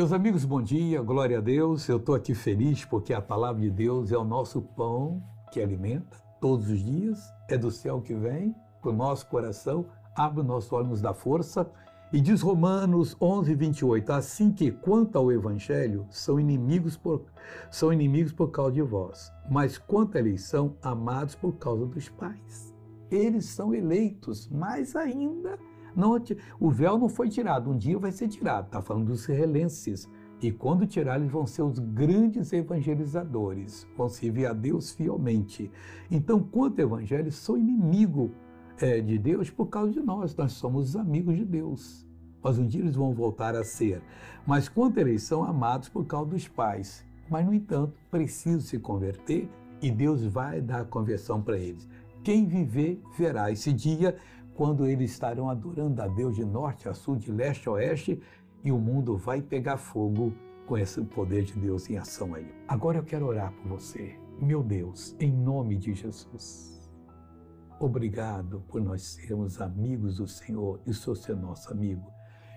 Meus amigos, bom dia, glória a Deus. Eu estou aqui feliz porque a palavra de Deus é o nosso pão que alimenta todos os dias, é do céu que vem para o nosso coração, abre o nosso olho, nos dá força. E diz Romanos 11, 28, assim que quanto ao Evangelho, são inimigos por, são inimigos por causa de vós, mas quanto à eleição, amados por causa dos pais. Eles são eleitos, mais ainda não, o véu não foi tirado, um dia vai ser tirado. Está falando dos israelenses. E quando tirar, eles vão ser os grandes evangelizadores, vão servir a Deus fielmente. Então, quanto evangelho, sou inimigo é, de Deus por causa de nós, nós somos os amigos de Deus. Mas um dia eles vão voltar a ser. Mas quanto eles são amados por causa dos pais. Mas, no entanto, precisam se converter e Deus vai dar a conversão para eles. Quem viver, verá. Esse dia quando eles estarão adorando a Deus de norte a sul, de leste a oeste, e o mundo vai pegar fogo com esse poder de Deus em ação aí. Agora eu quero orar por você. Meu Deus, em nome de Jesus. Obrigado por nós sermos amigos do Senhor e o Senhor ser nosso amigo.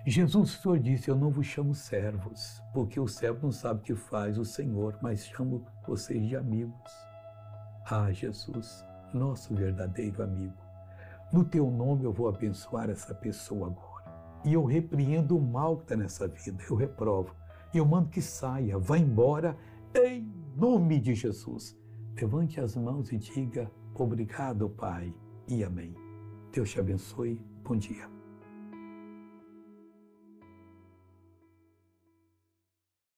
Jesus, o Senhor disse: Eu não vos chamo servos, porque o servo não sabe o que faz o Senhor, mas chamo vocês de amigos. Ah, Jesus, nosso verdadeiro amigo. No teu nome eu vou abençoar essa pessoa agora. E eu repreendo o mal que está nessa vida, eu reprovo. E eu mando que saia, vá embora, em nome de Jesus. Levante as mãos e diga: Obrigado, Pai, e amém. Deus te abençoe. Bom dia.